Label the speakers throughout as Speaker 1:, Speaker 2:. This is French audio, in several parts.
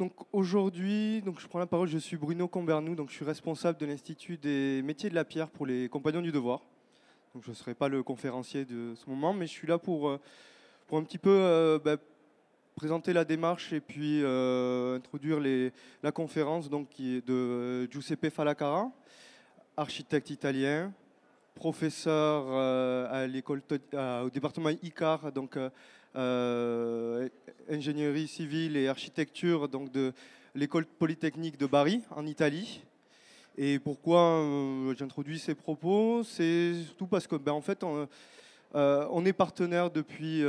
Speaker 1: Donc aujourd'hui, donc je prends la parole, je suis Bruno Combernou, donc je suis responsable de l'Institut des métiers de la pierre pour les compagnons du devoir. Donc je ne serai pas le conférencier de ce moment, mais je suis là pour, euh, pour un petit peu euh, bah, présenter la démarche et puis euh, introduire la conférence donc, de Giuseppe Falacara, architecte italien, professeur à l'école, au département ICAR, ingénierie civile et architecture donc de l'école polytechnique de Bari en Italie. Et pourquoi euh, j'introduis ces propos? C'est surtout parce que ben, en fait on, euh, est partenaire depuis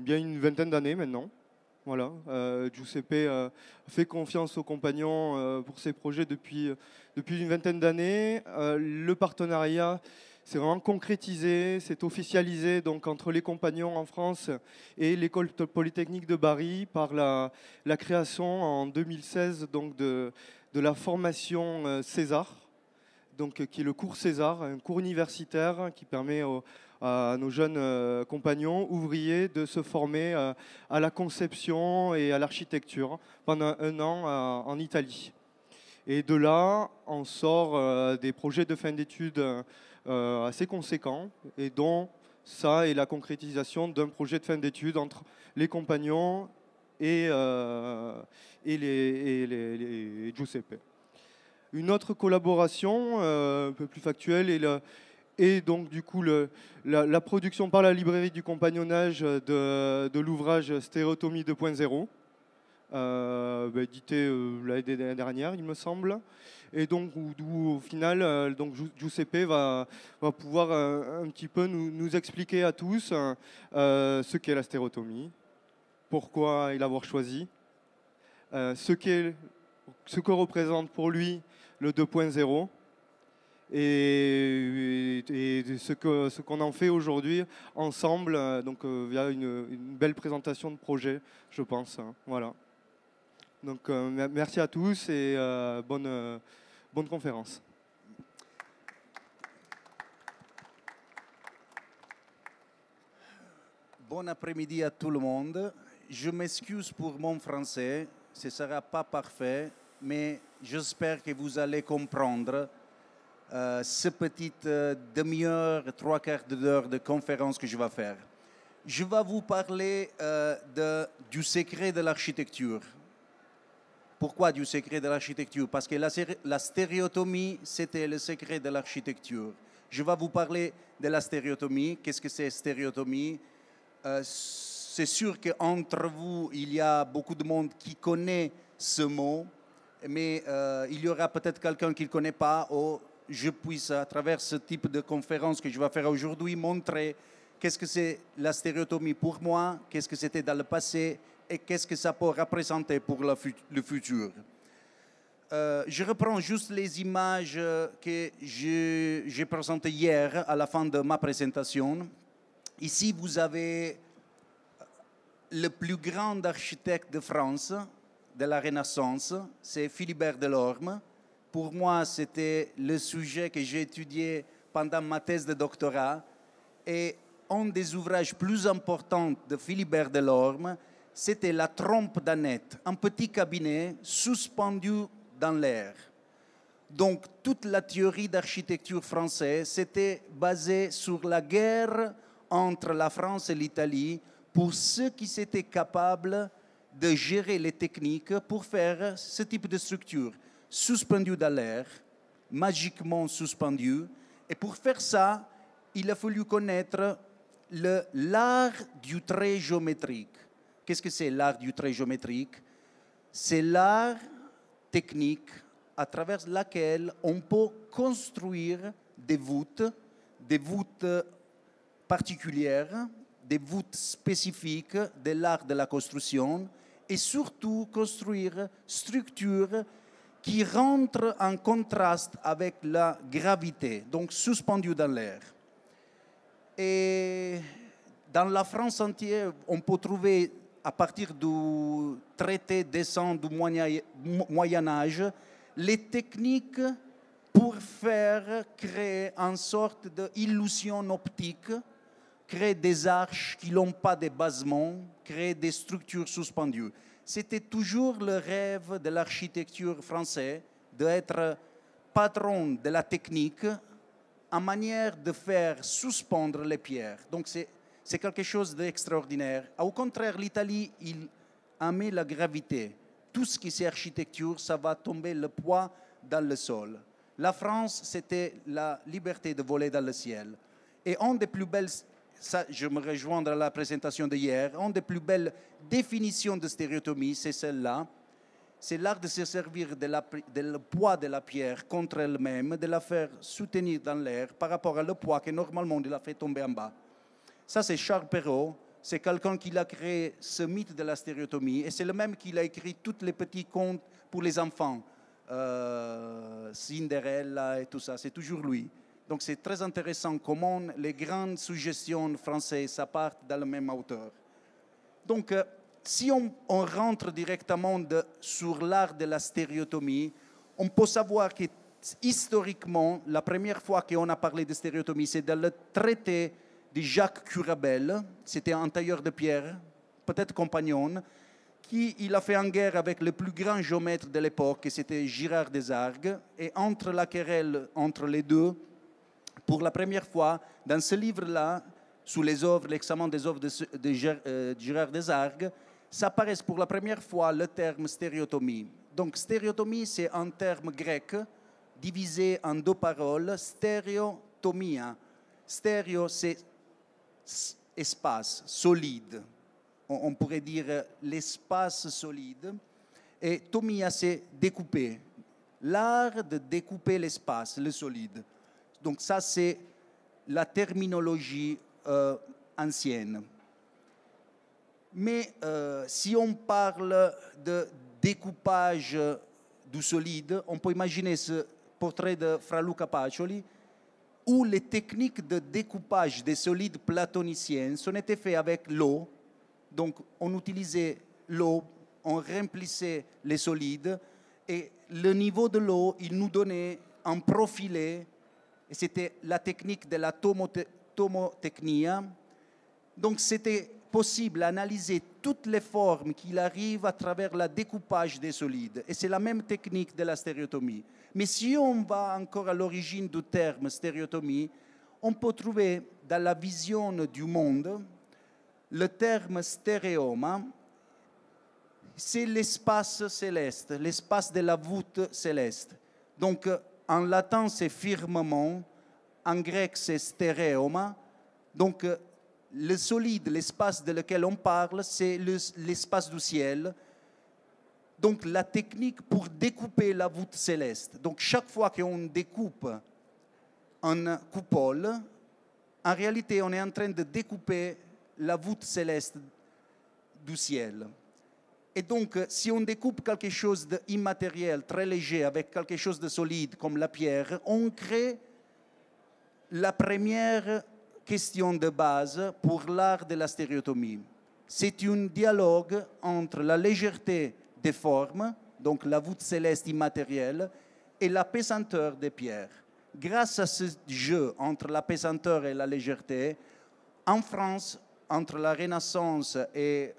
Speaker 1: bien une vingtaine d'années maintenant. Voilà, Giuseppe fait confiance aux compagnons pour ses projets depuis, depuis une vingtaine d'années. le partenariat c'est vraiment concrétisé, c'est officialisé donc entre les compagnons en France et l'école polytechnique de Bari par la, création en 2016 donc de, de la formation euh, César, donc, qui est le cours César, un cours universitaire qui permet à nos jeunes euh, compagnons ouvriers de se former euh, à la conception et à l'architecture pendant un an en Italie. Et de là, on sort des projets de fin d'études euh, assez conséquent et dont ça est la concrétisation d'un projet de fin d'études entre les compagnons et, euh, et, les, les, Giuseppe. Une autre collaboration euh, un peu plus factuelle est, et donc du coup le, la, production par la librairie du compagnonnage de, de l'ouvrage Stéréotomie 2.0, bah, édité l'année dernière il me semble et donc au final, euh, donc Giuseppe va, va pouvoir euh, un petit peu nous, expliquer à tous euh, ce qu'est la stérotomie, pourquoi il l'avoir choisi, ce, ce que représente pour lui le 2.0 et, ce, que, ce qu'on en fait aujourd'hui ensemble, donc via une, une, belle présentation de projet, je pense. Hein, voilà. Donc merci à tous et bonne, bonne conférence.
Speaker 2: Bon après-midi à tout le monde. Je m'excuse pour mon français, ce ne sera pas parfait, mais j'espère que vous allez comprendre euh, ce petite demi-heure, trois quarts d'heure de conférence que je vais faire. Je vais vous parler de, du secret de l'architecture. Pourquoi du secret de l'architecture? Parce que la, stéréotomie, c'était le secret de l'architecture. Je vais vous parler de la stéréotomie. Qu'est-ce que c'est stéréotomie? Euh, C'est sûr qu'entre vous, il y a beaucoup de monde qui connaît ce mot, mais euh, il y aura peut-être quelqu'un qui ne le connaît pas, ou je puisse, à travers ce type de conférence que je vais faire aujourd'hui, montrer qu'est-ce que c'est la stéréotomie pour moi, qu'est-ce que c'était dans le passé et qu'est-ce que ça peut représenter pour le futur. Euh, je reprends juste les images que j'ai présentées hier à la fin de ma présentation. Ici, vous avez le plus grand architecte de France de la Renaissance, c'est Philibert Delorme. Pour moi, c'était le sujet que j'ai étudié pendant ma thèse de doctorat. Et un des ouvrages plus importants de Philibert Delorme, c'était la trompe d'Annette, un petit cabinet suspendu dans l'air. Donc toute la théorie d'architecture française s'était basée sur la guerre entre la France et l'Italie pour ceux qui étaient capables de gérer les techniques pour faire ce type de structure, suspendue dans l'air, magiquement suspendue. Et pour faire ça, il a fallu connaître l'art du trait géométrique. Qu'est-ce que c'est l'art du trait géométrique C'est l'art technique à travers laquelle on peut construire des voûtes, des voûtes particulières, des voûtes spécifiques de l'art de la construction et surtout construire structures qui rentrent en contraste avec la gravité, donc suspendues dans l'air. Et dans la France entière, on peut trouver à partir du traité décent du Moyen Âge, les techniques pour faire créer une sorte d'illusion optique, créer des arches qui n'ont pas de basement, créer des structures suspendues. c'était toujours le rêve de l'architecture française d'être patron de la technique en manière de faire suspendre les pierres. Donc c'est quelque chose d'extraordinaire. Au contraire, l'Italie, il aimait la gravité. Tout ce qui est architecture, ça va tomber le poids dans le sol. La France, c'était la liberté de voler dans le ciel. Et une des plus belles, je me rejoins dans la présentation d'hier, une des plus belles définitions de stéréotomie, c'est celle-là. C'est l'art de se servir de la, le poids de la pierre contre elle-même, de la faire soutenir dans l'air par rapport à poids que normalement il la fait tomber en bas. Ça, c'est Charles Perrault. C'est quelqu'un qui a créé ce mythe de la stéréotomie. Et c'est le même qui a écrit tous les petits contes pour les enfants. Euh, Cinderella et tout ça. C'est toujours lui. Donc c'est très intéressant comment les grandes suggestions françaises partent dans le même auteur. Donc euh, si on, rentre directement sur l'art de la stéréotomie, on peut savoir que historiquement, la première fois qu'on a parlé de stéréotomie, c'est dans le traité de Jacques Curabel, c'était un tailleur de pierre, peut-être compagnon, qui il a fait en guerre avec le plus grand géomètre de l'époque, c'était Girard des Argues, et entre la querelle entre les deux, pour la première fois, dans ce livre-là, sous les œuvres, l'examen des œuvres de, euh, Girard des Argues, s'apparaît pour la première fois le terme stéréotomie. Donc stéréotomie, c'est un terme grec divisé en deux paroles, stéréotomia. Stéréo, c'est espace, solide. On, pourrait dire l'espace solide. Et tomia, c'est découper. L'art de découper l'espace, le solide. Donc ça, c'est la terminologie euh, ancienne. Mais euh, si on parle de découpage du solide, on peut imaginer ce portrait de Fra Luca Pacioli, où les techniques de découpage des solides platoniciens sont été faites avec l'eau. Donc on utilisait l'eau, on remplissait les solides, et le niveau de l'eau, il nous donnait un profilé c'était la technique de la tomotechnia. Donc c'était possible d'analyser toutes les formes qu'il arrive à travers le découpage des solides. Et c'est la même technique de la stéréotomie. Mais si on va encore à l'origine du terme stéréotomie, on peut trouver dans la vision du monde le terme stéréoma, c'est l'espace céleste, l'espace de la voûte céleste. Donc en latin, c'est firmament. En grec, c'est stéréoma. Donc, le solide, l'espace de lequel on parle, c'est l'espace du ciel. Donc, la technique pour découper la voûte céleste. Donc, chaque fois qu'on découpe un coupole, en réalité, on est en train de découper la voûte céleste du ciel. Et donc, si on découpe quelque chose d'immatériel, très léger, avec quelque chose de solide comme la pierre, on crée la première question de base pour l'art de la stéréotomie. C'est un dialogue entre la légèreté des formes, donc la voûte céleste immatérielle, et la pesanteur des pierres. Grâce à ce jeu entre la pesanteur et la légèreté, en France, entre la Renaissance et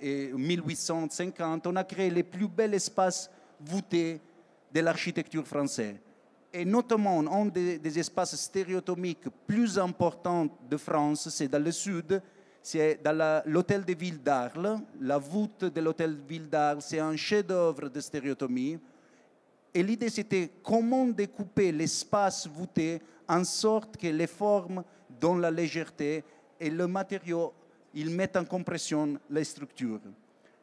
Speaker 2: et 1850, on a créé les plus bels espaces voûtés de l'architecture française. Et notamment, un des, espaces stéréotomiques plus importants de France, c'est dans le sud, c'est dans l'hôtel de ville d'Arles. La voûte de l'hôtel de ville d'Arles, c'est un chef-d'œuvre de stéréotomie. Et l'idée, c'était comment découper l'espace voûté en sorte que les formes donnent la légèreté et le matériau ils mettent en compression les structures.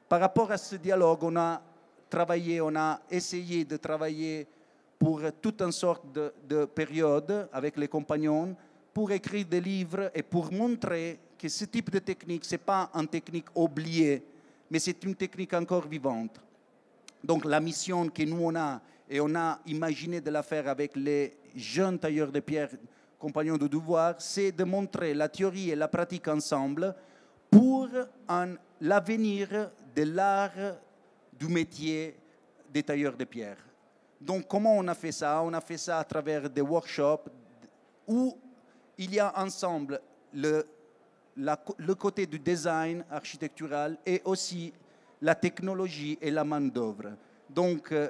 Speaker 2: Par rapport à ce dialogue, on a travaillé, on a essayé de travailler pour toute une sorte de, période avec les compagnons pour écrire des livres et pour montrer que ce type de technique, ce n'est pas une technique oubliée, mais c'est une technique encore vivante. Donc la mission que nous on a, et on a imaginé de la faire avec les jeunes tailleurs de pierre, compagnons de devoir, c'est de montrer la théorie et la pratique ensemble pour l'avenir de l'art du métier des tailleurs de pierre. Donc comment on a fait ça? On a fait ça à travers des workshops où il y a ensemble le, le côté du design architectural et aussi la technologie et la main-d'œuvre. Donc, euh,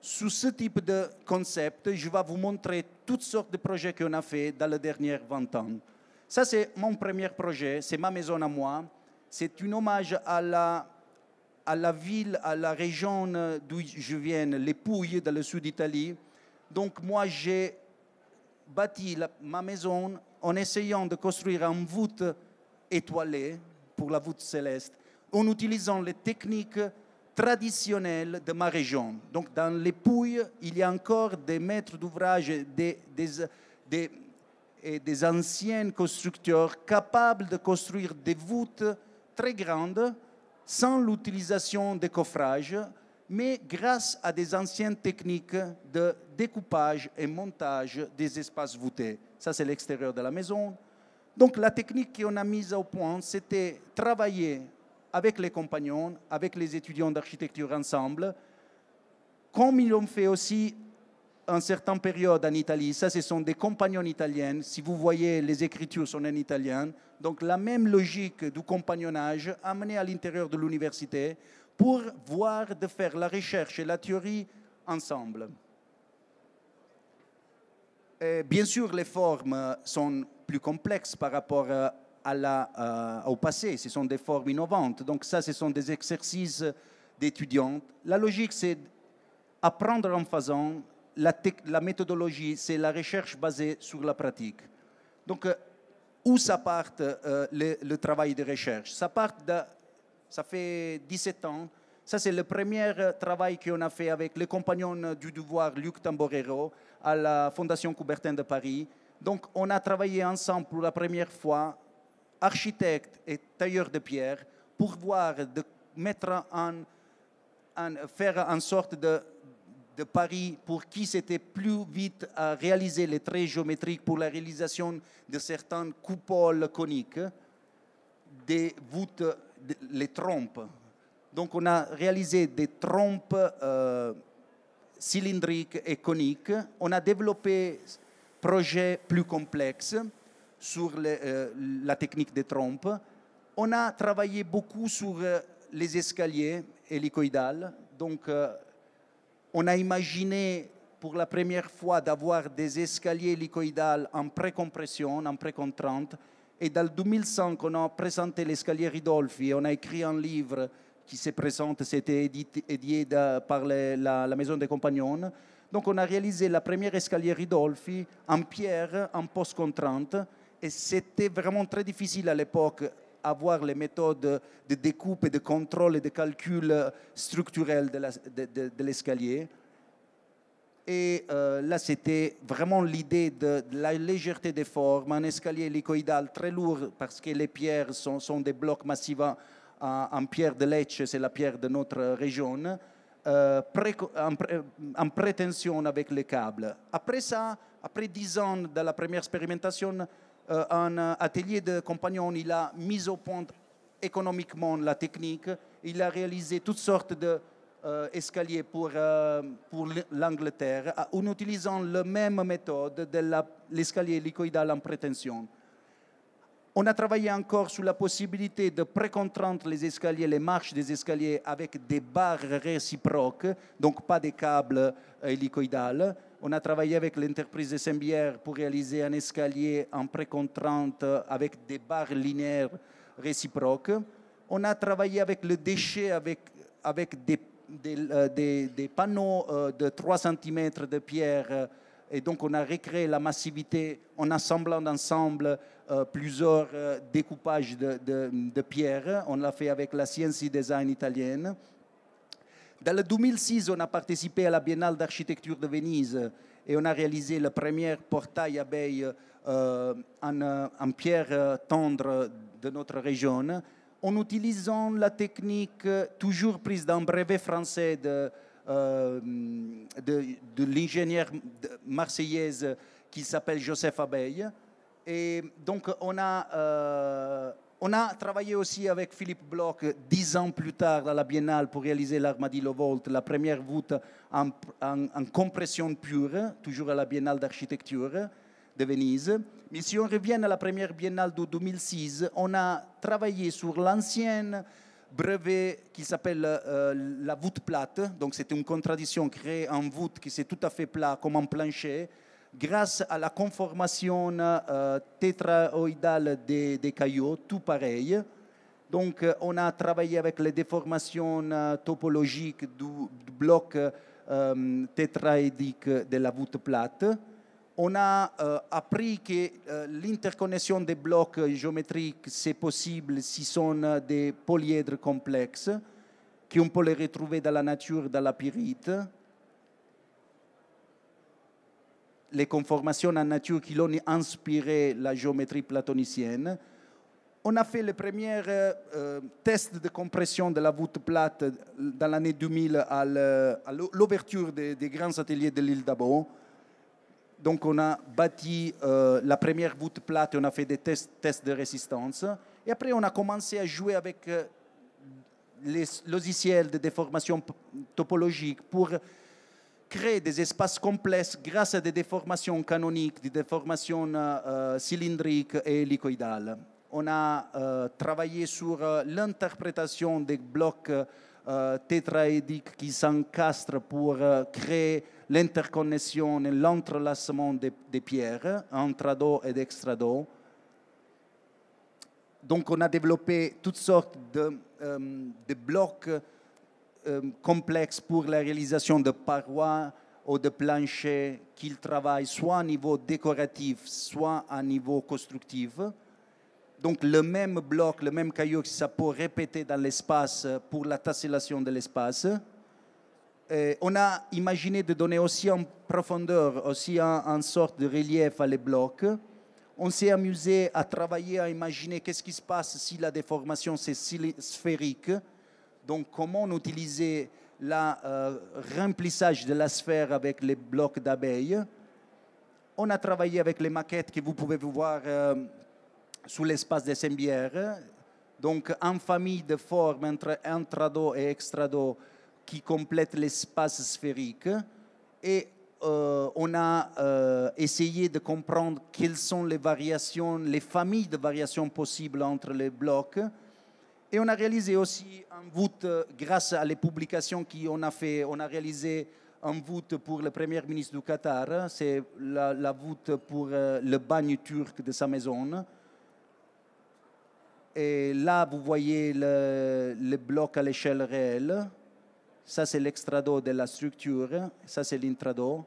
Speaker 2: sous ce type de concept, je vais vous montrer toutes sortes de projets qu'on a fait dans les dernières 20 ans. Ça, c'est mon premier projet, c'est ma maison à moi. C'est un hommage à la, à la ville, à la région d'où je viens, les Pouilles, dans le sud d'Italie. Donc, moi, j'ai bâti ma maison en essayant de construire une voûte étoilée pour la voûte céleste, en utilisant les techniques traditionnelles de ma région. Donc dans les Pouilles, il y a encore des maîtres d'ouvrage, et des anciens constructeurs capables de construire des voûtes très grandes sans l'utilisation de coffrage, mais grâce à des anciennes techniques de découpage et montage des espaces voûtés. Ça, c'est l'extérieur de la maison. Donc la technique qu'on a mise au point, c'était travailler avec les compagnons, avec les étudiants d'architecture ensemble, comme ils l'ont fait aussi en certaines périodes en Italie. Ça, ce sont des compagnons italiens. Si vous voyez, les écritures sont en italien. Donc la même logique du compagnonnage amenée à l'intérieur de l'université pour voir de faire la recherche et la théorie ensemble. bien sûr, les formes sont plus complexes par rapport à euh, au passé. Ce sont des formes innovantes. Donc ça, ce sont des exercices d'étudiants. La logique, c'est apprendre en faisant. La, méthodologie, c'est la recherche basée sur la pratique. Donc, euh, où ça part euh, le, travail de recherche? Ça, part de, ça fait 17 ans. Ça, c'est le premier travail qu'on a fait avec les compagnons du devoir Luc Tamborero à la Fondation Coubertin de Paris. Donc, on a travaillé ensemble pour la première fois architecte et tailleur de pierre pour voir de mettre en, faire en sorte de, de Paris pour qui c'était plus vite à réaliser les traits géométriques pour la réalisation de certaines coupoles coniques, des voûtes, les trompes. Donc on a réalisé des trompes euh, cylindriques et coniques. On a développé projets plus complexes sur euh, la technique des trompes. On a travaillé beaucoup sur euh, les escaliers hélicoïdales. Donc, on a imaginé pour la première fois d'avoir des escaliers hélicoïdales en précompression, en précontrante. Et dans 2005, on a présenté l'escalier Ridolfi. On a écrit un livre qui se présente, c'était édité, par la, la, Maison des Compagnons. Donc, on a réalisé la première escalier Ridolfi en pierre, en post-contrainte. Et c'était vraiment très difficile à l'époque avoir les méthodes de découpe et de contrôle et de calcul structurel de l'escalier. Et euh, là, c'était vraiment l'idée de, la légèreté des formes, un escalier hélicoïdal très lourd parce que les pierres sont, des blocs massifs en, pierre de Lecce, c'est la pierre de notre région, euh, en, en, prétention avec les câbles. Après ça, après dix ans de la première expérimentation, euh, un euh, atelier de compagnons, il a mis au point économiquement la technique, il a réalisé toutes sortes d'escaliers euh, pour, pour l'Angleterre en utilisant la même méthode de l'escalier liquidal en prétention. On a travaillé encore sur la possibilité de précontrendre les escaliers, les marches des escaliers avec des barres réciproques, donc pas des câbles hélicoïdales. On a travaillé avec l'entreprise de Saint-Bière pour réaliser un escalier en précontrante avec des barres linéaires réciproques. On a travaillé avec le déchet, avec, avec des, des, euh, panneaux euh, de 3 cm de pierre. Et donc, on a recréé la massivité en assemblant ensemble euh, plusieurs découpages de, de, de pierre. On l'a fait avec la Sciences Design italienne. Dans le 2006, on a participé à la Biennale d'architecture de Venise et on a réalisé le premier portail abeille euh, en, pierre tendre de notre région en utilisant la technique toujours prise d'un brevet français de, euh, l'ingénieur marseillaise qui s'appelle Joseph Abeille. Et donc, on a euh, on a travaillé aussi avec Philippe Bloch dix ans plus tard à la Biennale pour réaliser l'Armadillo Volt, la première voûte en, compression pure, toujours à la Biennale d'architecture de Venise. Mais si on revient à la première Biennale de 2006, on a travaillé sur l'ancienne brevet qui s'appelle euh, la voûte plate. Donc c'est une contradiction, créer un voûte qui c'est tout à fait plat comme un plancher, grâce à la conformation euh, tétraoïdale des, des, cailloux, tout pareil. Donc euh, on a travaillé avec les déformations euh, topologiques du, bloc euh, tétraédique de la voûte plate on a appris que l'interconnexion des blocs géométriques, c'est possible si sont des polyèdres complexes, qu'on peut les retrouver dans la nature, dans la pyrite. Les conformations en nature qui l'ont inspiré la géométrie platonicienne. On a fait le premier euh, test de compression de la voûte plate dans l'année 2000 à l'ouverture des, grands ateliers de l'île d'Abo donc on a bâti euh, la première voûte plate, on a fait des tests, tests, de résistance. Et après, on a commencé à jouer avec euh, les logiciels de déformation topologique pour créer des espaces complexes grâce à des déformations canoniques, des déformations euh, cylindriques et hélicoïdales. On a euh, travaillé sur euh, l'interprétation des blocs euh, tétraédiques qui s'encastrent pour créer l'interconnexion et l'entrelacement des, des, pierres, intrado et extrado. Donc on a développé toutes sortes de, euh, de blocs euh, complexes pour la réalisation de parois ou de planchers qui travaillent soit à niveau décoratif, soit à niveau constructif. Donc le même bloc, le même caillou, ça peut répéter dans l'espace pour la tessellation de l'espace. Euh, on a imaginé de donner aussi en profondeur, aussi en sorte de relief à les blocs. On s'est amusé à travailler, à imaginer qu'est-ce qui se passe si la déformation c'est sphérique. Donc comment on utilisait le euh, remplissage de la sphère avec les blocs d'abeilles? On a travaillé avec les maquettes que vous pouvez voir euh, sous l'espace des Sembières. Donc en famille de formes entre intrado et extrado qui complète l'espace sphérique et euh, on a essayé de comprendre quelles sont les variations, les familles de variations possibles entre les blocs. Et on a réalisé aussi un voûte grâce à les publications qu'on a fait. On a réalisé un voûte pour le premier ministre du Qatar. C'est la, la, voûte pour euh, le bagne turc de sa maison. Et là, vous voyez le, le bloc à l'échelle réelle. Ça, c'est l'extrado de la structure. Ça, c'est l'intrado.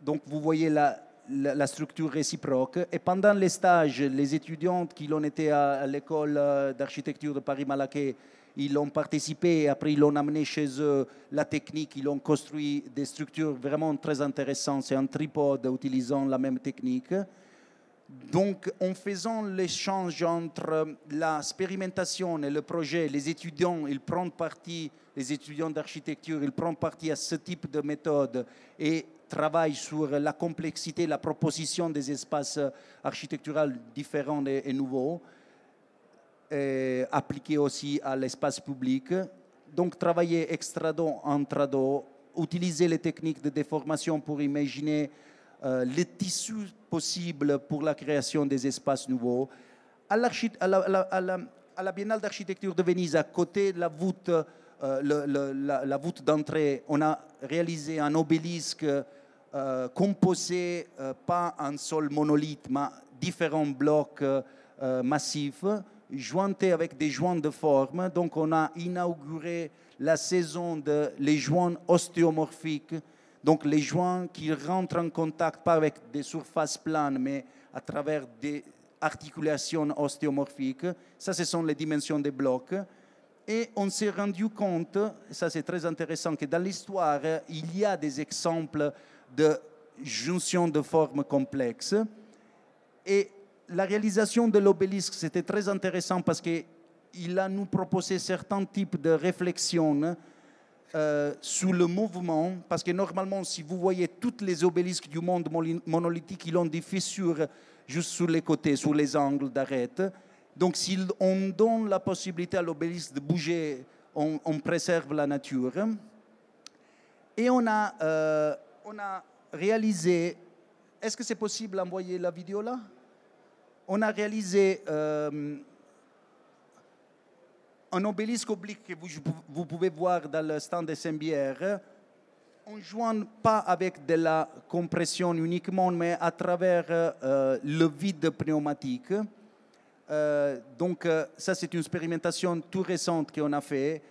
Speaker 2: Donc, vous voyez la, la, la, structure réciproque. Et pendant les stages, les étudiantes qui l'ont été à, l'école d'architecture de Paris-Malaquais, ils ont participé après ils ont amené chez eux la technique, ils ont construit des structures vraiment très intéressantes. C'est un tripode utilisant la même technique. Donc, en faisant l'échange entre l'expérimentation et le projet, les étudiants, ils prennent partie, les étudiants d'architecture, ils prennent partie à ce type de méthode et travaillent sur la complexité, la proposition des espaces architecturaux différents et, nouveaux, et appliqués aussi à l'espace public. Donc, travailler extrado, intrado, utiliser les techniques de déformation pour imaginer euh, les tissus possibles pour la création des espaces nouveaux. À, la, Biennale d'architecture de Venise, à côté de la voûte, euh, la, voûte d'entrée, on a réalisé un obélisque euh, composé euh, pas un seul monolithe, mais différents blocs euh, massifs, jointés avec des joints de forme. Donc on a inauguré la saison des de joints ostéomorphiques donc les joints qui rentrent en contact pas avec des surfaces planes, mais à travers des articulations ostéomorphiques. Ça, ce sont les dimensions des blocs. Et on s'est rendu compte, ça c'est très intéressant, que dans l'histoire, il y a des exemples de jonction de formes complexes. Et la réalisation de l'obélisque, c'était très intéressant parce qu'il a nous proposé certains types de réflexions euh, sous le mouvement, parce que normalement, si vous voyez toutes les obélisques du monde monolithique, ils ont des fissures juste sur les côtés, sur les angles d'arête. Donc, si on donne la possibilité à l'obélisque de bouger, on, on, préserve la nature. Et on a, euh, on a réalisé, est-ce que c'est possible d'envoyer la vidéo là? On a réalisé euh, un obélisque oblique que vous, pouvez voir dans le stand SMBR, on ne joint pas avec de la compression uniquement, mais à travers euh, le vide pneumatique. Euh, donc ça, c'est une expérimentation tout récente qu'on a fait.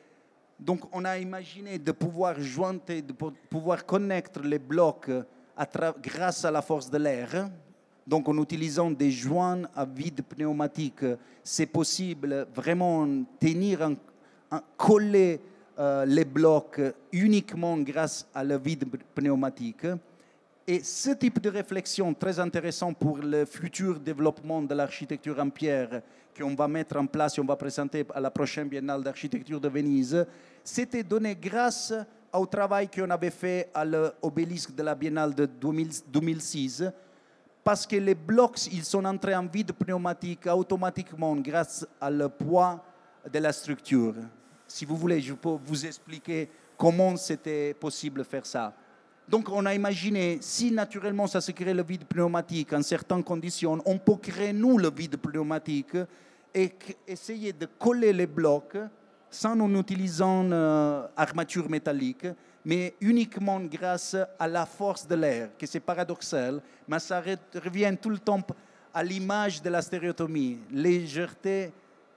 Speaker 2: Donc on a imaginé de pouvoir joindre, de pouvoir connecter les blocs à grâce à la force de l'air. Donc en utilisant des joints à vide pneumatique, c'est possible vraiment tenir, en, coller euh, les blocs uniquement grâce à la vide pneumatique. Et ce type de réflexion très intéressant pour le futur développement de l'architecture en pierre qu'on va mettre en place et on va présenter à la prochaine Biennale d'architecture de Venise, c'était donné grâce au travail qu'on avait fait à l'obélisque de la Biennale de 2006, parce que les blocs, ils sont entrés en vide pneumatique automatiquement grâce au poids de la structure. Si vous voulez, je peux vous expliquer comment c'était possible de faire ça. Donc on a imaginé, si naturellement ça se crée le vide pneumatique en certaines conditions, on peut créer nous le vide pneumatique et essayer de coller les blocs sans en utilisant euh, armature métallique, mais uniquement grâce à la force de l'air, que c'est paradoxal, mais ça revient tout le temps à l'image de la stéréotomie, légèreté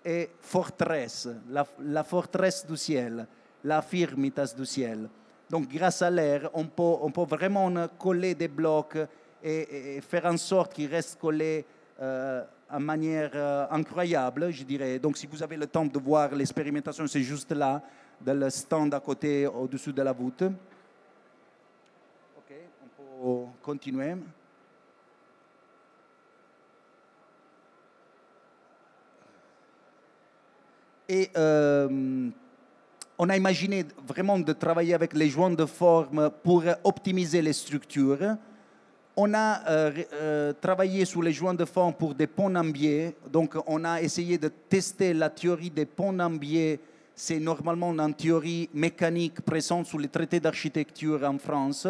Speaker 2: et forteresse, la, forteresse du ciel, la firmitas du ciel. Donc grâce à l'air, on peut, vraiment coller des blocs et, faire en sorte qu'ils restent collés euh, manière euh, incroyable, je dirais. Donc si vous avez le temps de voir l'expérimentation, c'est juste là, dans le stand à côté, au-dessus de la voûte. Ok, on peut continuer. Et euh, on a imaginé vraiment de travailler avec les joints de forme pour optimiser les structures. On a euh, euh, travaillé sur les joints de forme pour des ponts en biais. Donc, on a essayé de tester la théorie des ponts en biais. C'est normalement une théorie mécanique présente sur les traités d'architecture en France.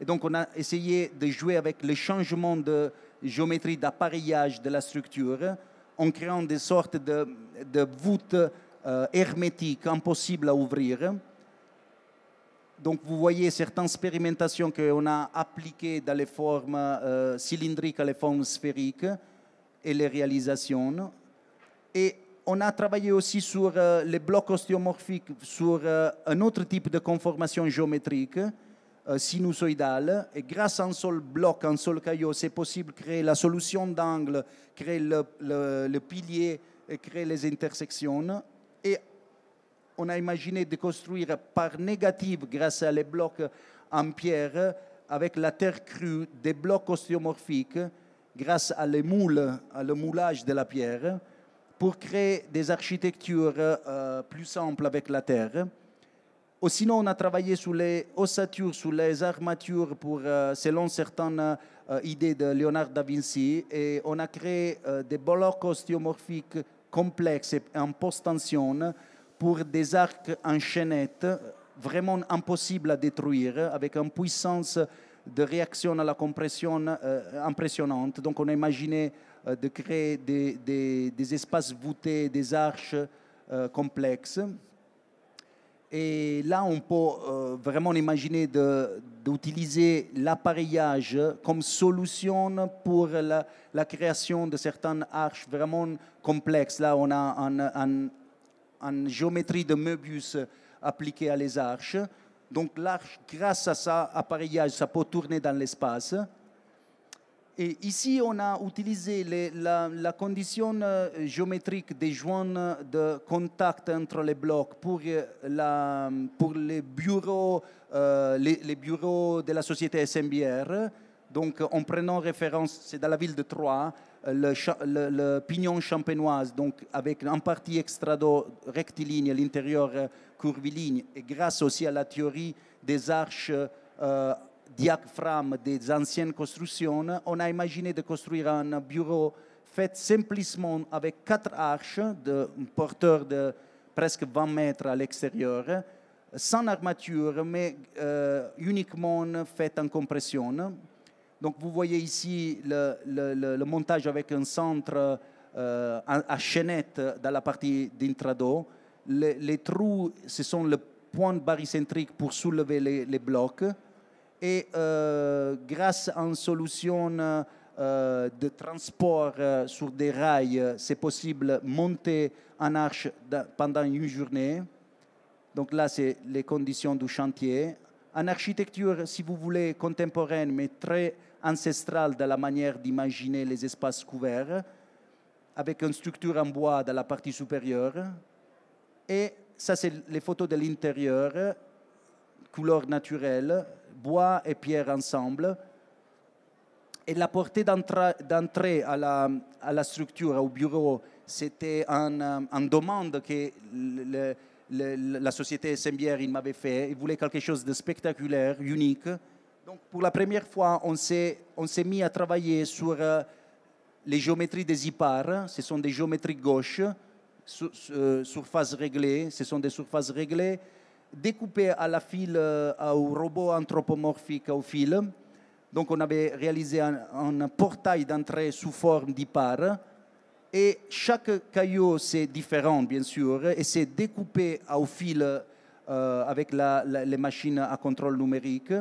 Speaker 2: Et donc, on a essayé de jouer avec le changement de géométrie d'appareillage de la structure en créant des sortes de voûtes euh, hermétiques, impossibles à ouvrir. Donc vous voyez certaines expérimentations qu'on a appliquées dans les formes euh, cylindriques les formes sphériques et les réalisations. Et on a travaillé aussi sur euh, les blocs ostéomorphiques, sur un autre type de conformation géométrique, sinusoïdale. Et grâce à un seul bloc, un seul caillou, c'est possible de créer la solution d'angle, créer le, le, pilier et créer les intersections. Et on a imaginé de construire par négative, grâce à les blocs en pierre, avec la terre crue, des blocs ostéomorphiques, grâce à les moules, le moulage de la pierre, pour créer des architectures euh, plus simples avec la terre. Ou sinon, on a travaillé sur les ossatures, sur les armatures, pour, euh, selon certaines euh, idées de Léonard da Vinci, et on a créé des blocs ostéomorphiques complexes et en post-tension pour des arcs en chaînette vraiment impossibles à détruire, avec une puissance de réaction à la compression euh, impressionnante. Donc on a imaginé euh, de créer des, des, espaces voûtés, des arches euh, complexes. Et là, on peut vraiment imaginer d'utiliser l'appareillage comme solution pour la, création de certaines arches vraiment complexes. Là, on a un, une géométrie de Möbius appliquée à les arches. Donc l'arche, grâce à ça appareillage, ça peut tourner dans l'espace. Et ici, on a utilisé la, condition euh, géométrique des joints de contact entre les blocs pour, euh, euh, les, bureaux de la société SMBR. Donc, en prenant référence, c'est dans la ville de Troyes, le, le, pignon champenoise, donc avec en partie extrado rectiligne, l'intérieur curviligne, et grâce aussi à la théorie des arches diaphragme des anciennes constructions, on a imaginé de construire un bureau fait simplement avec quatre arches de porteur de presque 20 mètres à l'extérieur, sans armature, mais euh, uniquement fait en compression. Donc vous voyez ici le, montage avec un centre euh, à, chaînette dans la partie d'intrado, Les, les trous, ce sont le point barycentrique pour soulever les, les blocs. Et euh, grâce à une solution euh, de transport euh, sur des rails, c'est possible monter en arche da- pendant une journée. Donc là, c'est les conditions du chantier. En architecture, si vous voulez, contemporaine, mais très ancestrale dans la manière d'imaginer les espaces couverts, avec une structure en bois dans la partie supérieure. Et ça, c'est les photos de l'intérieur, couleur naturelle, bois et pierre ensemble. Et la portée d'entrée à la, structure, au bureau, c'était en, euh, demande que la société Sembière m'avait fait. Il voulait quelque chose de spectaculaire, unique. Donc, pour la première fois, on s'est mis à travailler sur euh, les géométries des ipars. Ce sont des géométries gauches, euh, surface réglée. Ce sont des surfaces réglées découpées à la file, euh, au robot anthropomorphique au fil. Donc, on avait réalisé un, portail d'entrée sous forme d'ipar. Et chaque caillou, c'est différent, bien sûr, et c'est découpé au fil euh, avec la- les machines à contrôle numérique.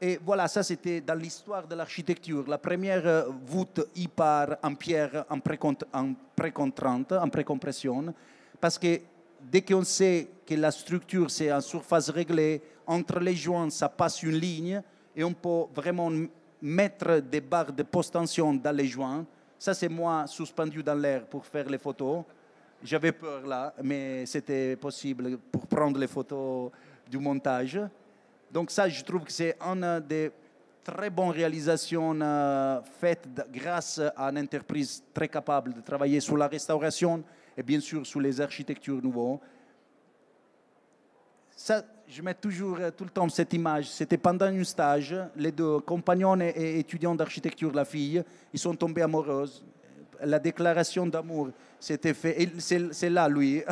Speaker 2: Et voilà, ça c'était dans l'histoire de l'architecture, la première euh, voûte hyper en pierre en précontrante, en précompression, parce que dès qu'on sait que la structure c'est en surface réglée, entre les joints ça passe une ligne et on peut vraiment mettre des barres de post-tension dans les joints. Ça c'est moi suspendu dans l'air pour faire les photos. J'avais peur là, mais c'était possible pour prendre les photos du montage. Donc ça, je trouve que c'est une des très bonnes réalisations euh, faites grâce à une entreprise très capable de travailler sur la restauration et bien sûr sur les architectures nouveaux. Ça, je mets toujours euh, tout le temps cette image. C'était pendant un stage, les deux compagnons et, étudiants d'architecture, la fille, ils sont tombés amoureuses. La déclaration d'amour, c'était fait. Et c'est là, lui.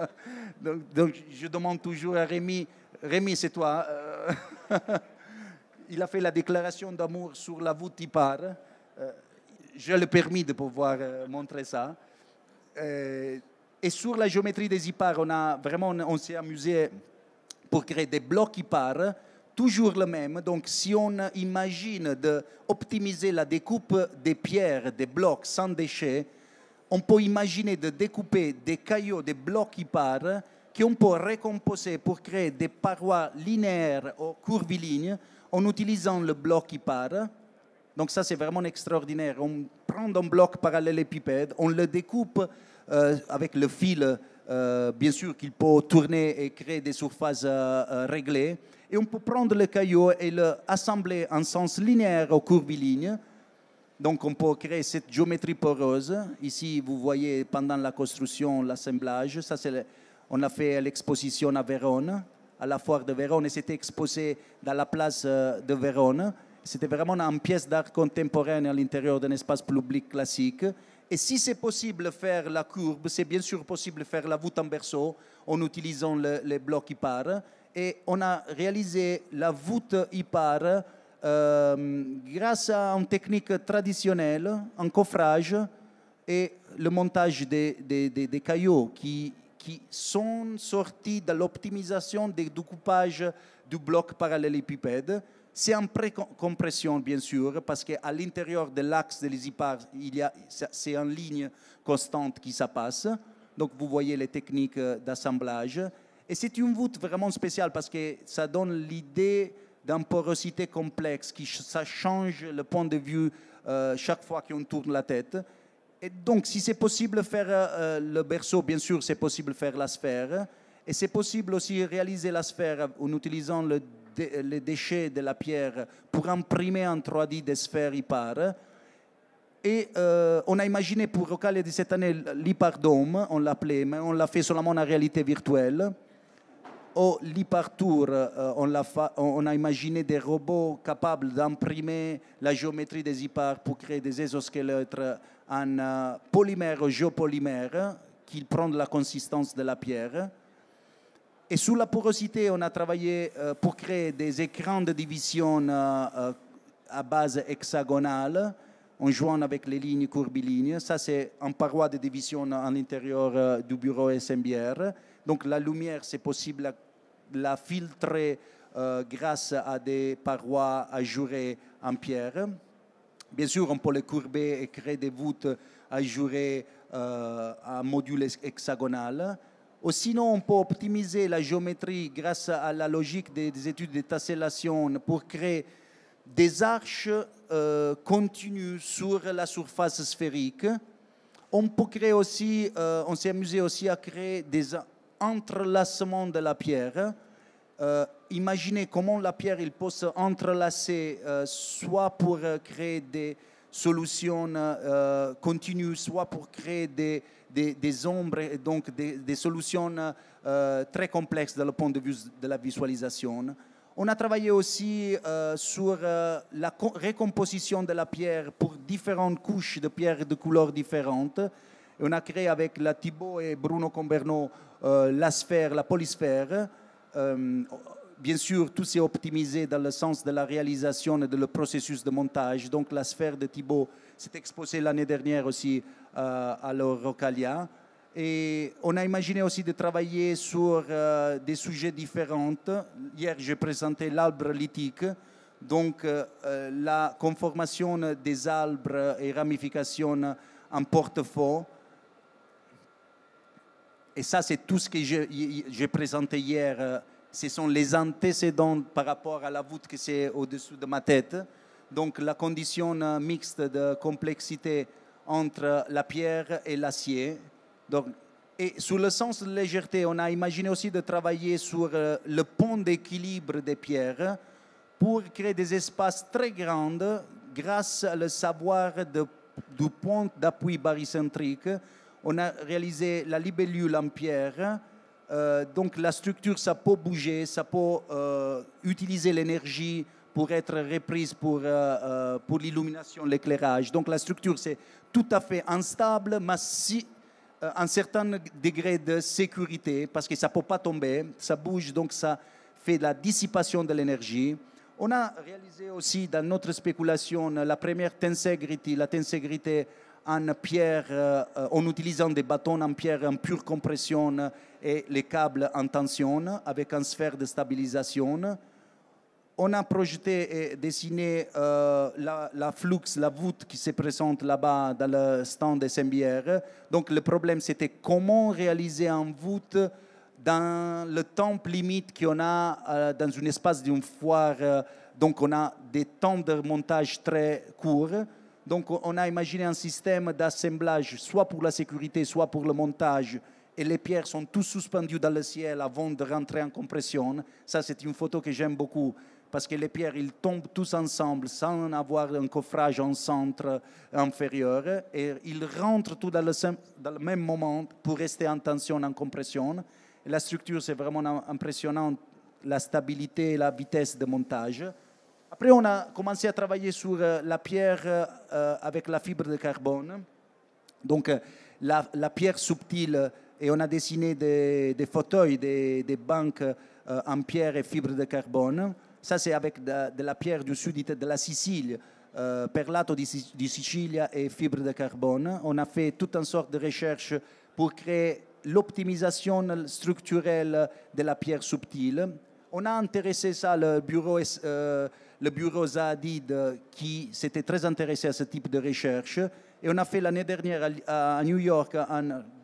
Speaker 2: donc, je demande toujours à Rémi, Rémi, c'est toi. euh, il a fait la déclaration d'amour sur la voûte Ipar. Euh, J'ai le permis de pouvoir montrer ça. Euh, et sur la géométrie des Ipar, on a vraiment, on s'est amusé pour créer des blocs Ipar, toujours le même. Donc, si on imagine d'optimiser la découpe des pierres, des blocs sans déchets, on peut imaginer de découper des cailloux, des blocs Ipar, qu'on peut récomposer pour créer des parois linéaires ou curvilignes en utilisant le bloc Ipar. Donc ça, c'est vraiment extraordinaire. On prend un bloc parallélépipède, on le découpe euh, avec le fil, euh, bien sûr qu'il peut tourner et créer des surfaces euh, réglées. Et on peut prendre le caillou et l'assembler en sens linéaire ou curviligne. Donc on peut créer cette géométrie poreuse. Ici, vous voyez pendant la construction, l'assemblage. Ça, c'est on a fait l'exposition à Vérone, à la foire de Vérone, et c'était exposé dans la place de Vérone. C'était vraiment une pièce d'art contemporaine à l'intérieur d'un espace public classique. Et si c'est possible de faire la courbe, c'est bien sûr possible de faire la voûte en berceau en utilisant le- les blocs Ipar. Et on a réalisé la voûte Ipar euh, grâce à une technique traditionnelle, un coffrage et le montage des- des cailloux qui, qui sont sortis de l'optimisation des découpages du bloc parallélépipède. C'est en pré-compression, bien sûr, parce qu'à l'intérieur de l'axe de l'isipar, c'est en ligne constante qui ça passe. Donc, vous voyez les techniques euh, d'assemblage. Et c'est une voûte vraiment spéciale parce que ça donne l'idée d'une porosité complexe, qui ça change le point de vue euh, chaque fois qu'on tourne la tête. Et donc, si c'est possible faire euh, le berceau, bien sûr, c'est possible faire la sphère. Et c'est possible aussi réaliser la sphère en utilisant le les déchets de la pierre pour imprimer en 3D des sphères Ipar. Et euh, on a imaginé pour Rocale de cette année l'Hypardome, on l'appelait, mais on l'a fait seulement en réalité virtuelle. Au l'Hypartour, euh, on, a imaginé des robots capables d'imprimer la géométrie des Hypars pour créer des exosquelettes en euh, polymère ou géopolymère qui prennent la consistance de la pierre. Et sous la porosité, on a travaillé euh, pour créer des écrans de division euh, euh, à base hexagonale, en jouant avec les lignes curvilignes. Ça, c'est en paroi de division à l'intérieur du bureau SMBR. Donc la lumière, c'est possible de la filtrer grâce à des parois ajourées en pierre. Bien sûr, on peut les courber et créer des voûtes ajourées euh, à module hexagonal. Ou sinon, on peut optimiser la géométrie grâce à la logique des, études de tessellation pour créer des arches euh, continues sur la surface sphérique. On peut créer aussi, euh, on s'est amusé aussi à créer des entrelacements de la pierre. Euh, imaginez comment la pierre il peut se entrelacer, soit pour créer des solutions continues, soit pour créer des, des, ombres et donc des, solutions très complexes dans le point de vue de la visualisation. On a travaillé aussi euh, sur euh, la récomposition de la pierre pour différentes couches de pierres de couleurs différentes. on a créé avec la Thibault et Bruno Comberno euh, la sphère, la polysphère. Bien sûr, tout s'est optimisé dans le sens de la réalisation et de le processus de montage. Donc la sphère de Thibault s'est exposée l'année dernière aussi à l'Eurocalia. Et on a imaginé aussi de travailler sur euh, des sujets différents. Hier, j'ai présenté l'arbre lithique, donc euh, euh, la conformation des arbres et ramifications en portefeuille. Et ça, c'est tout ce que j'ai présenté hier. Ce sont les antécédents par rapport à la voûte qui c'est au-dessus de ma tête. Donc la condition mixte de complexité entre la pierre et l'acier et sous le sens de légèreté, on a imaginé aussi de travailler sur euh, le pont d'équilibre des pierres pour créer des espaces très grands grâce au savoir du pont d'appui barycentrique. On a réalisé la libellule en pierre. Euh, donc la structure, ça peut bouger, ça peut euh, utiliser l'énergie pour être reprise pour, pour l'illumination, l'éclairage. Donc la structure, c'est tout à fait instable, mais si euh, un certain degré de sécurité parce que ça ne peut pas tomber, ça bouge, donc ça fait la dissipation de l'énergie. On a réalisé aussi dans notre spéculation la première tensegrity, la en pierre, euh, en utilisant des bâtons en pierre en pure compression et les câbles en tension avec un sphère de stabilisation on a projeté et dessiné euh, la, flux, la voûte qui se présente là-bas dans le stand des SMBR. Donc le problème, c'était comment réaliser une voûte dans le temps limite qu'on a euh, dans un espace d'une foire. Donc on a des temps de montage très courts. Donc on a imaginé un système d'assemblage, soit pour la sécurité, soit pour le montage. Et les pierres sont tous suspendues dans le ciel avant de rentrer en compression. Ça, c'est une photo que j'aime beaucoup parce que les pierres, ils tombent tous ensemble sans avoir un coffrage en centre inférieur et ils rentrent tous dans le, même moment pour rester en tension, en compression. La structure, c'est vraiment impressionnant, la stabilité et la vitesse de montage. Après, on a commencé à travailler sur euh, la pierre euh, avec la fibre de carbone. Donc, euh, la, pierre subtile, et on a dessiné des, fauteuils, des, des banques en pierre et fibre de carbone. Ça, c'est avec de, la pierre du sud de la Sicile, perlato di, di Sicilia et fibre de carbone. On a fait toute une sorte de recherche pour créer l'optimisation structurelle de la pierre subtile. On a intéressé ça le bureau, le bureau Zadid qui s'était très intéressé à ce type de recherche. Et on a fait l'année dernière à, New York,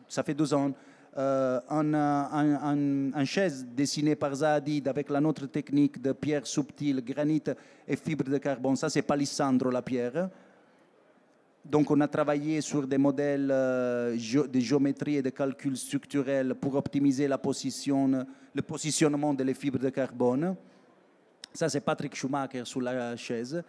Speaker 2: ça fait deux ans, euh, un, chaise dessinée par Zadid avec la notre technique de pierre subtile, granit et fibre de carbone. Ça, c'est palissandro, la pierre. Donc, on a travaillé sur des modèles euh, de géométrie et de calcul structurel pour optimiser la position, le positionnement des fibres de carbone. Ça, c'est Patrick Schumacher sur la chaise.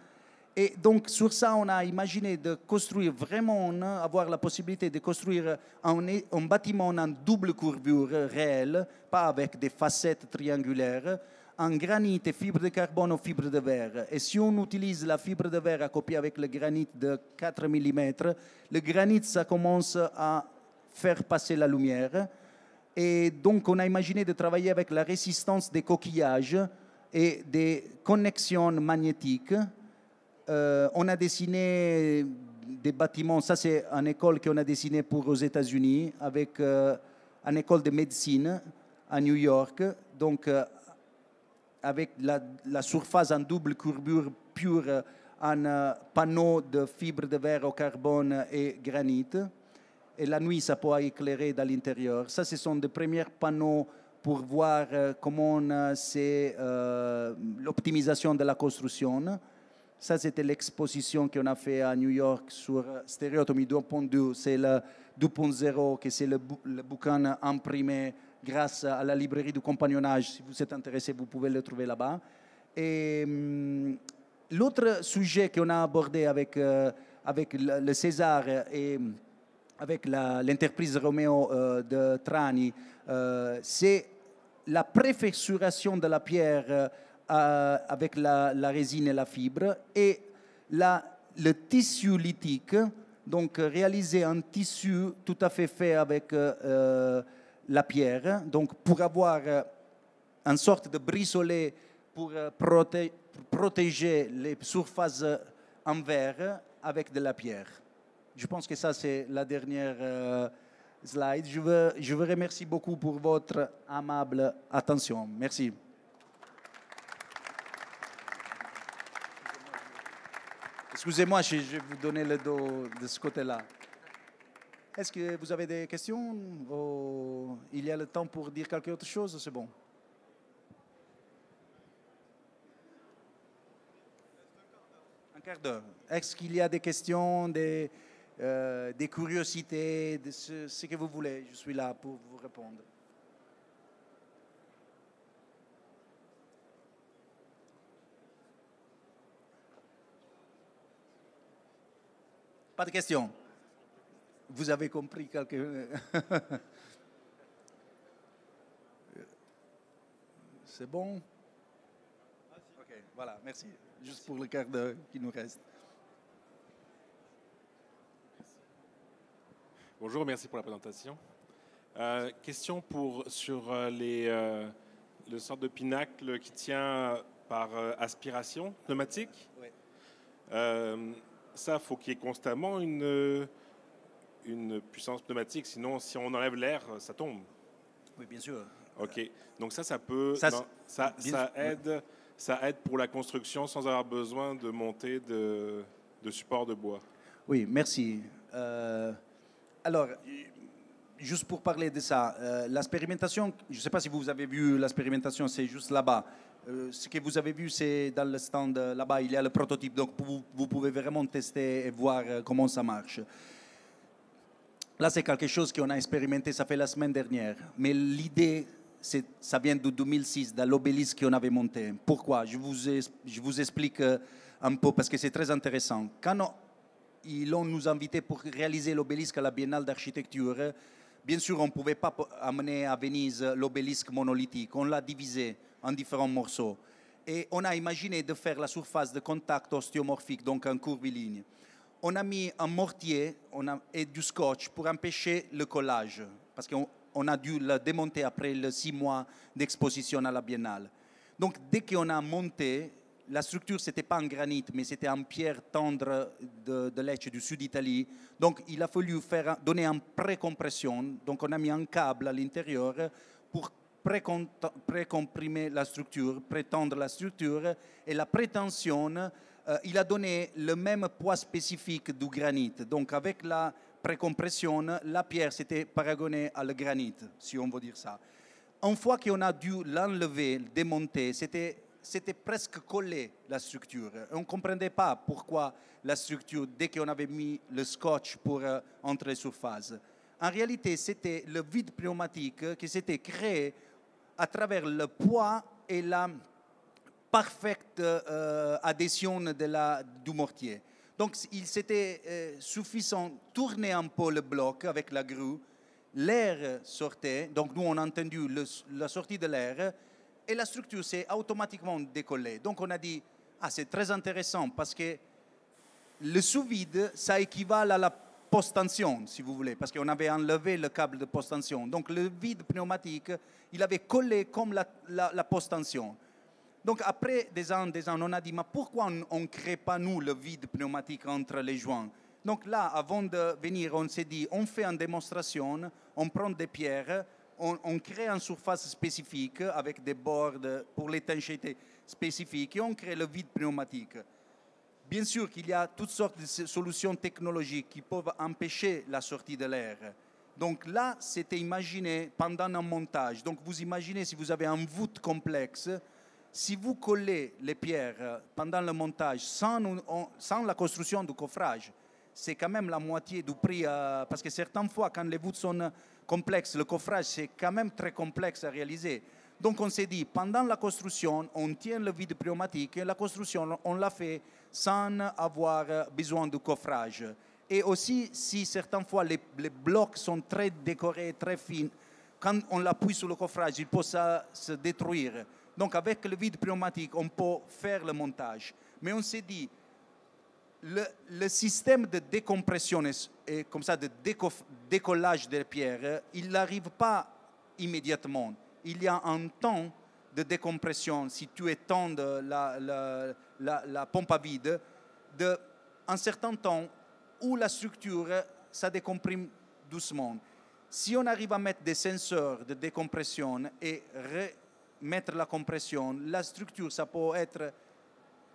Speaker 2: Et donc, sur ça, on a imaginé de construire vraiment, avoir la possibilité de construire un, un bâtiment en double courbure réelle, pas avec des facettes triangulaires, en granit et fibre de carbone ou fibre de verre. Et si on utilise la fibre de verre à copier avec le granit de 4 mm, le granit, ça commence à faire passer la lumière. Et donc, on a imaginé de travailler avec la résistance des coquillages et des connexions magnétiques euh, on a dessiné des bâtiments, ça c'est une école qu'on a dessiné pour aux États-Unis, avec euh, une école de médecine. à New York. Donc, euh, avec la, surface en double courbure pure en panneau de fibres de verre au carbone et granit. Et la nuit, ça peut éclairer dans l'intérieur. Ça, ce sont des premiers panneaux pour voir euh, comment c'est euh, l'optimisation de la construction. Ça, c'était l'exposition qu'on a fait à New York sur euh, Stéréotomie 2.2. C'est le 2.0, que c'est le, bou- le bouquin imprimé grâce à la librairie du compagnonnage. Si vous êtes intéressé, vous pouvez le trouver là-bas. Et hum, l'autre sujet qu'on a abordé avec, avec le, le César et hum, avec l'entreprise Romeo de Trani, c'est la préfecturation de la pierre euh, à- avec la, résine et la fibre et le tissu lithique, donc euh, réaliser un tissu tout à fait fait avec euh, euh, la pierre, donc pour avoir euh, une sorte de brisolet pour euh, proté- protéger les surfaces euh, en verre avec de la pierre. Je pense que ça, c'est la dernière euh, slide. Je vous remercie beaucoup pour votre amable attention. Merci. Excusez-moi, je, je vais vous donner le dos de ce côté-là. Est-ce que vous avez des questions? Ou Il y a le temps pour dire quelque autre chose C'est bon. Un quart d'heure. Est-ce qu'il y a des questions, des, euh, des curiosités, de ce, que vous voulez Je suis là pour vous répondre. Pas de questions Vous avez compris quelque... C'est bon? Ok, voilà, merci. Juste pour le quart d'heure qui nous reste.
Speaker 3: Bonjour, merci pour la présentation. Euh, question pour, sur euh, les, euh, le sorte de pinacle qui tient par euh, aspiration pneumatique.
Speaker 2: Oui.
Speaker 3: Ça, faut qu'il y ait constamment une, une puissance pneumatique, sinon si on enlève l'air, ça tombe.
Speaker 2: Oui, bien sûr.
Speaker 3: Ok, donc ça, ça peut,
Speaker 2: Ça,
Speaker 3: non, ça,
Speaker 2: bien
Speaker 3: ça
Speaker 2: sûr.
Speaker 3: aide, ça aide pour la construction sans avoir besoin de monter de, de support de bois.
Speaker 2: Oui, merci. Euh, alors, juste pour parler de ça, euh, l'expérimentation, je ne sais pas si vous avez vu l'expérimentation, c'est juste là-bas. Euh, ce que vous avez vu, c'est dans le stand euh, là-bas, il y a le prototype, donc vous, pouvez vraiment tester et voir euh, comment ça marche. Là, c'est quelque chose qu'on a expérimenté, ça fait la semaine dernière. Mais l'idée, ça vient de 2006, de l'obélisque qu'on avait monté. Pourquoi? Je vous, je vous explique euh, un peu, parce que c'est très intéressant. Quand ils ont nous invité pour réaliser l'obélisque à la Biennale d'architecture, bien sûr, on ne pouvait pas amener à Venise l'obélisque monolithique. On l'a divisé en différents morceaux. Et on a imaginé de faire la surface de contact ostéomorphique, donc en curviligne on a mis un mortier et du scotch pour empêcher le collage, parce qu'on on a dû le démonter après six mois d'exposition à la Biennale. Donc, dès qu'on a monté, la structure, ce n'était pas en granit, mais c'était en pierre tendre de, de Lecce, du sud d'Italie. Donc, il a fallu faire, donner une précompression. Donc, on a mis un câble à l'intérieur pour précomprimer la structure, prétendre la structure. Et la prétention, euh, il a donné le même poids spécifique du granit. Donc, avec la précompression, la pierre s'était paragonnée à le granit, si on veut dire ça. Une fois qu'on a dû l'enlever, le démonter, c'était, c'était presque collé, la structure. On ne comprenait pas pourquoi la structure, dès qu'on avait mis le scotch pour euh, entre les surfaces. En réalité, c'était le vide pneumatique qui s'était créé à travers le poids et la parfaite euh, adhésion du mortier. Donc, il s'était euh, suffisant tourner un peu le bloc avec la grue, l'air sortait, donc nous on a entendu la sortie de l'air, et la structure s'est automatiquement décollée. Donc on a dit, ah c'est très intéressant parce que le sous-vide, ça équivaut à la post-tension, si vous voulez, parce qu'on avait enlevé le câble de post-tension. Donc le vide pneumatique, il avait collé comme la, la, la post-tension. Donc après des ans, des ans, on a dit, mais pourquoi on ne crée pas, nous, le vide pneumatique entre les joints? Donc là, avant de venir, on s'est dit, on fait une démonstration, on prend des pierres, on, crée une surface spécifique avec des bords pour l'étanchéité spécifique et on crée le vide pneumatique. Bien sûr qu'il y a toutes sortes de solutions technologiques qui peuvent empêcher la sortie de l'air. Donc là, c'était imaginé pendant un montage. Donc vous imaginez si vous avez un voûte complexe, si vous collez les pierres pendant le montage sans, sans la construction du coffrage, c'est quand même la moitié du prix. Euh, parce que certaines fois, quand les voûtes sont complexes, le coffrage, c'est quand même très complexe à réaliser. Donc on s'est dit, pendant la construction, on tient le vide pneumatique et la construction, on l'a fait sans avoir besoin de coffrage. Et aussi, si certaines fois les, blocs sont très décorés, très fins, quand on l'appuie sur le coffrage, il peut se détruire. Donc avec le vide pneumatique, on peut faire le montage. Mais on s'est dit, le, système de décompression et comme ça de décollage des pierres, il n'arrive pas immédiatement. Il y a un temps de décompression, si tu étends la, la, pompe à vide, de un certain temps où la structure, ça décomprime doucement. Si on arrive à mettre des senseurs de décompression et remettre la compression, la structure, ça peut être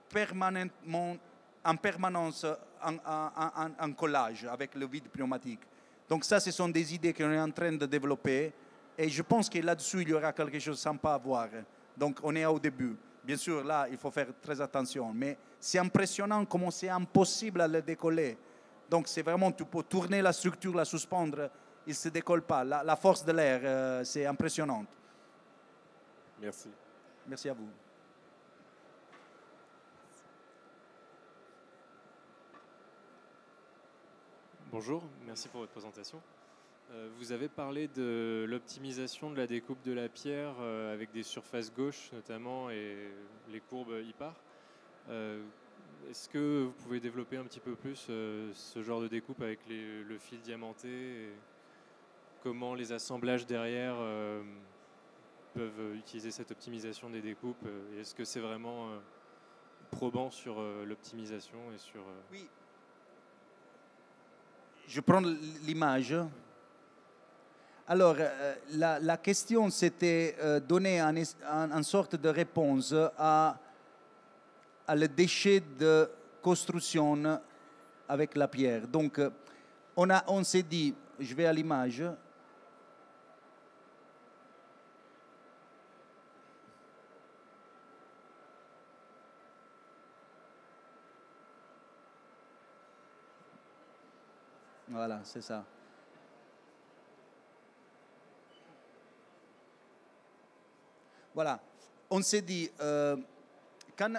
Speaker 2: permanemment en permanence en, collage avec le vide pneumatique. Donc ça, ce sont des idées qu'on est en train de développer et je pense que là-dessus, il y aura quelque chose de sympa à voir. Donc on est au début. Bien sûr, là, il faut faire très attention, mais c'est impressionnant comment c'est impossible à le décoller. Donc c'est vraiment, tu peux tourner la structure, la suspendre, il ne se décolle pas. La, force de l'air, euh, c'est impressionnant.
Speaker 3: Merci.
Speaker 2: Merci à vous.
Speaker 4: Bonjour, merci pour votre présentation. Euh, vous avez parlé de l'optimisation de la découpe de la pierre euh, avec des surfaces gauches notamment et les courbes IPAR. Euh, est-ce que vous pouvez développer un petit peu plus ce genre de découpe avec le fil diamanté Comment les assemblages derrière peuvent utiliser cette optimisation des découpes? Est-ce que c'est vraiment probant sur l'optimisation et sur...
Speaker 2: Oui, je prends l'image. Alors, euh, la, question, c'était euh, donner une sorte de réponse à, le déchet de construction avec la pierre. Donc, on, a, on s'est dit, je vais à l'image, Voilà, c'est ça. Voilà, on s'est dit, euh, quand,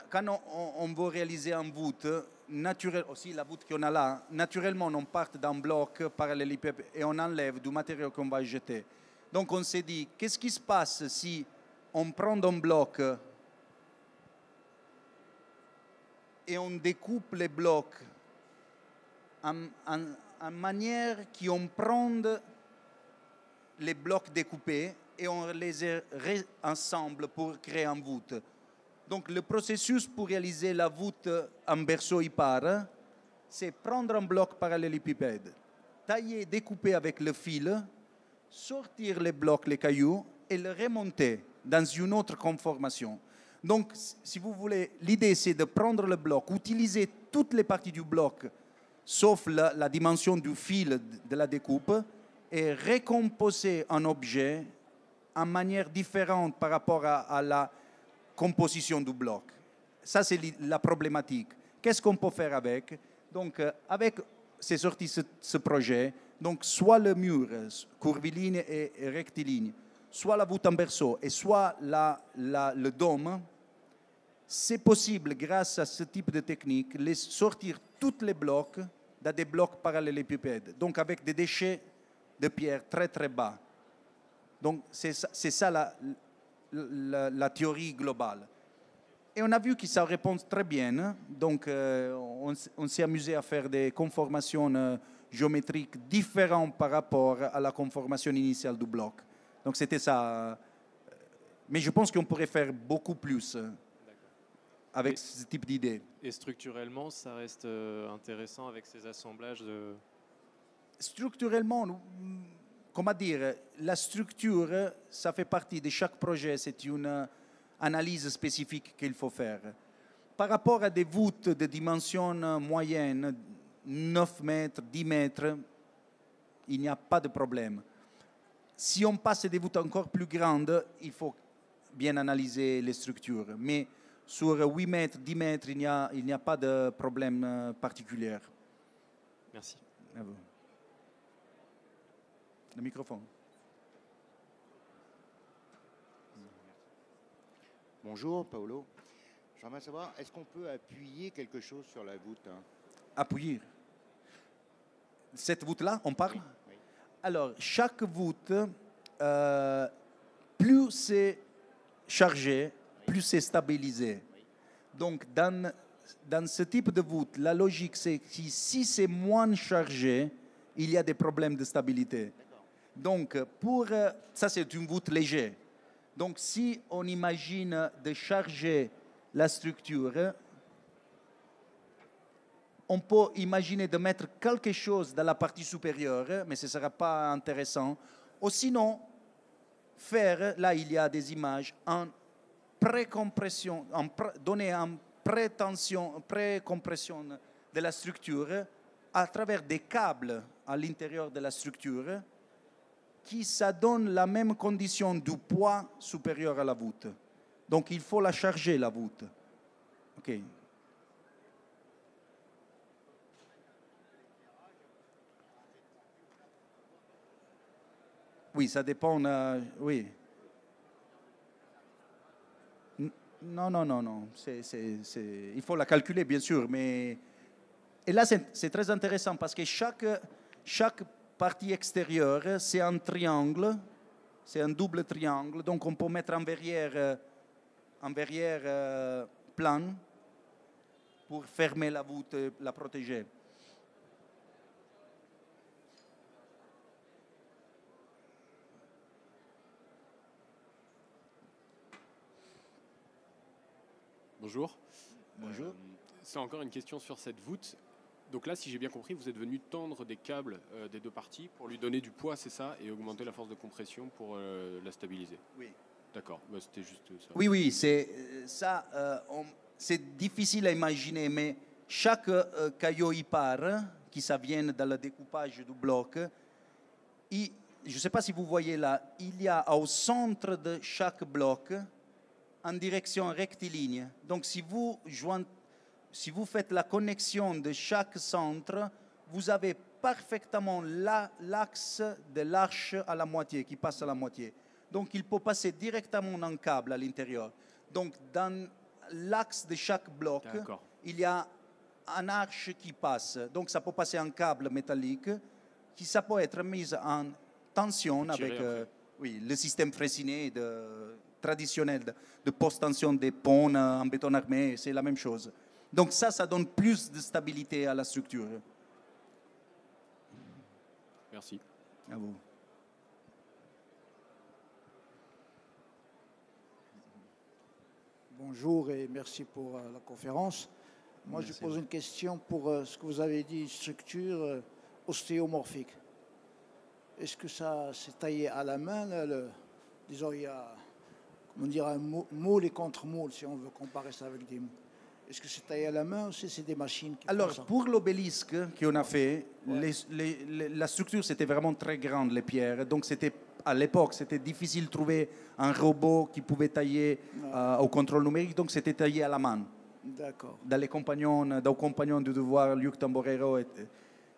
Speaker 2: on, veut réaliser un voûte, naturel, aussi la voûte qu'on a là, naturellement on part d'un bloc parallélépipède et on enlève du matériau qu'on va jeter. Donc on s'est dit, qu'est-ce qui se passe si on prend un bloc et on découpe les blocs en, en manière qu'on prend les blocs découpés et on les ensemble pour créer un voûte. Donc le processus pour réaliser la voûte en berceau hyper, c'est prendre un bloc parallélépipède, tailler, découper avec le fil, sortir les blocs, les cailloux et le remonter dans une autre conformation. Donc, si vous voulez, l'idée c'est de prendre le bloc, utiliser toutes les parties du bloc sauf la, dimension du fil de la découpe, et recomposer un objet en manière différente par rapport à, la composition du bloc. Ça, c'est la problématique. Qu'est-ce qu'on peut faire avec? Donc, euh, avec, c'est sorti ce, projet, donc soit le mur curviligne et, rectiligne, soit la voûte en berceau et soit la, le dôme, c'est possible, grâce à ce type de technique, les sortir tous les blocs dans des blocs parallélépipèdes, donc avec des déchets de pierre très très bas. Donc c'est ça, la, théorie globale. Et on a vu que ça répond très bien. Hein. Donc euh, on, s'est amusé à faire des conformations euh, géométriques différentes par rapport à la conformation initiale du bloc. Donc c'était ça. Euh, mais je pense qu'on pourrait faire beaucoup plus avec ce type d'idée.
Speaker 4: Et structurellement, ça reste euh, intéressant avec ces assemblages de...
Speaker 2: Structurellement, comment dire, la structure, ça fait partie de chaque projet, c'est une analyse spécifique qu'il faut faire. Par rapport à des voûtes de dimension moyenne, 9 mètres, 10 mètres, il n'y a pas de problème. Si on passe des voûtes encore plus grandes, il faut bien analyser les structures. Mais sur 8 mètres, 10 mètres, il n'y a, il n'y a pas de problème euh, particulier.
Speaker 4: Merci.
Speaker 2: À vous. Le microphone.
Speaker 5: Bonjour Paolo. J'aimerais savoir, est-ce qu'on peut appuyer quelque chose sur la voûte hein?
Speaker 2: Appuyer. Cette voûte-là, on parle?
Speaker 5: Oui, oui.
Speaker 2: Alors, chaque voûte, euh, plus c'est chargé, plus c'est stabilisé. Donc, dans, dans ce type de voûte, la logique, c'est que si, c'est moins chargé, il y a des problèmes de stabilité. Donc, pour, euh, ça, c'est une voûte légère. Donc, si on imagine de charger la structure, on peut imaginer de mettre quelque chose dans la partie supérieure, mais ce ne sera pas intéressant. Ou sinon, faire, là il y a des images, en précompression, en pré- donner en prétension, précompression de la structure à travers des câbles à l'intérieur de la structure qui ça donne la même condition du poids supérieur à la voûte. Donc il faut la charger, la voûte. OK. Oui, ça dépend. euh, oui. Non, non, non, non. Il faut la calculer, bien sûr, mais. Et là, c'est très intéressant parce que chaque, chaque partie extérieure, c'est un triangle, c'est un double triangle. Donc, on peut mettre en verrière, euh, en verrière euh, plane pour fermer la voûte, la protéger.
Speaker 6: Bonjour.
Speaker 5: Bonjour.
Speaker 6: Euh, C'est encore une question sur cette voûte. Donc là, si j'ai bien compris, vous êtes venu tendre des câbles euh, des deux parties pour lui donner du poids, c'est ça, et augmenter la force de compression pour euh, la stabiliser.
Speaker 2: Oui.
Speaker 6: D'accord, bah, c'était juste ça.
Speaker 2: Oui, oui, c'est ça. euh, c'est difficile à imaginer, mais chaque caillou hyper qui ça vient dans le découpage du bloc, il- je ne sais pas si vous voyez là, il y a au centre de chaque bloc en direction rectiligne. Donc, si vous joignez si vous faites la connexion de chaque centre, vous avez parfaitement la- l'axe de l'arche à la moitié, qui passe à la moitié. Donc, il peut passer directement un câble à l'intérieur. Donc, dans l'axe de chaque bloc, il y a un arche qui passe. Donc, ça peut passer un câble métallique qui ça peut être mis en tension
Speaker 6: Tiré
Speaker 2: avec euh, oui, le système fréciné de, traditionnel de, de post-tension des ponts en béton armé. C'est la même chose. Donc, ça, ça donne plus de stabilité à la structure.
Speaker 6: Merci.
Speaker 2: À vous.
Speaker 7: Bonjour et merci pour euh, la conférence. Moi,
Speaker 2: Merci.
Speaker 7: je pose une question pour euh, ce que vous avez dit, structure euh, ostéomorphique. Est-ce que ça c'est taillé à la main là, le- Disons, il y a un mou- moule et contre-moule, si on veut comparer ça avec des moules. Est-ce que c'est taillé à la main ou c'est des machines qui font
Speaker 2: Alors,
Speaker 7: ça?
Speaker 2: pour l'obélisque qu'on a fait,
Speaker 7: Ouais.
Speaker 2: les- les- les- la structure, c'était vraiment très grande, les pierres. Donc, c'était, à l'époque, c'était difficile de trouver un robot qui pouvait tailler euh, au contrôle numérique. Donc, c'était taillé à la main.
Speaker 7: D'accord.
Speaker 2: dans les compagnons, dans les compagnons du devoir, Luc Tamborero. et-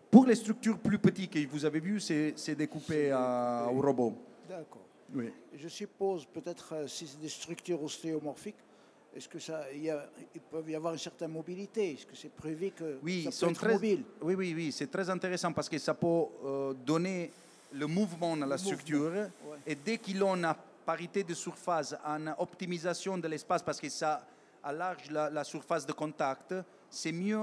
Speaker 2: Pour les structures plus petites que vous avez vues, c'est découpé à-
Speaker 7: découpé.
Speaker 2: au robot.
Speaker 7: D'accord.
Speaker 2: Oui.
Speaker 7: Je suppose peut-être euh, si c'est des structures ostéomorphiques, est-ce que ça, il, y a, il peut y avoir une certaine mobilité? Est-ce que c'est prévu que
Speaker 2: Oui,
Speaker 7: ça peut être
Speaker 2: très,
Speaker 7: mobile?
Speaker 2: Oui, oui, oui, c'est très intéressant parce que ça peut euh, donner le mouvement à la structure.
Speaker 7: ouais.
Speaker 2: Et dès qu'il en a parité de surface, en optimisation de l'espace, parce que ça allarge la, la surface de contact, c'est mieux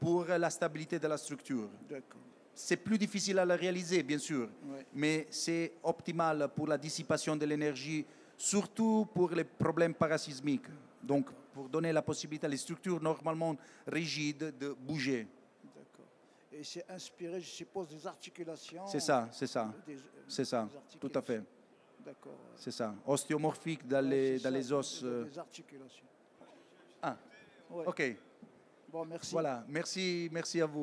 Speaker 2: pour la stabilité de la structure.
Speaker 7: D'accord.
Speaker 2: C'est plus difficile à la réaliser, bien sûr, mais c'est optimal pour la dissipation de l'énergie, surtout pour les problèmes parasismiques. Donc, pour donner la possibilité à les structures normalement rigides de bouger.
Speaker 7: D'accord. Et c'est inspiré, je suppose, des articulations.
Speaker 2: C'est ça, c'est ça,
Speaker 7: des-
Speaker 2: c'est ça, tout à fait.
Speaker 7: D'accord.
Speaker 2: c'est ça. Ostéomorphique dans
Speaker 7: Ouais,
Speaker 2: les, dans
Speaker 7: ça,
Speaker 2: les os.
Speaker 7: des-
Speaker 2: euh,
Speaker 7: Des articulations.
Speaker 2: Ah,
Speaker 7: Ouais.
Speaker 2: ok,
Speaker 7: Bon, merci.
Speaker 2: voilà, merci, merci à vous.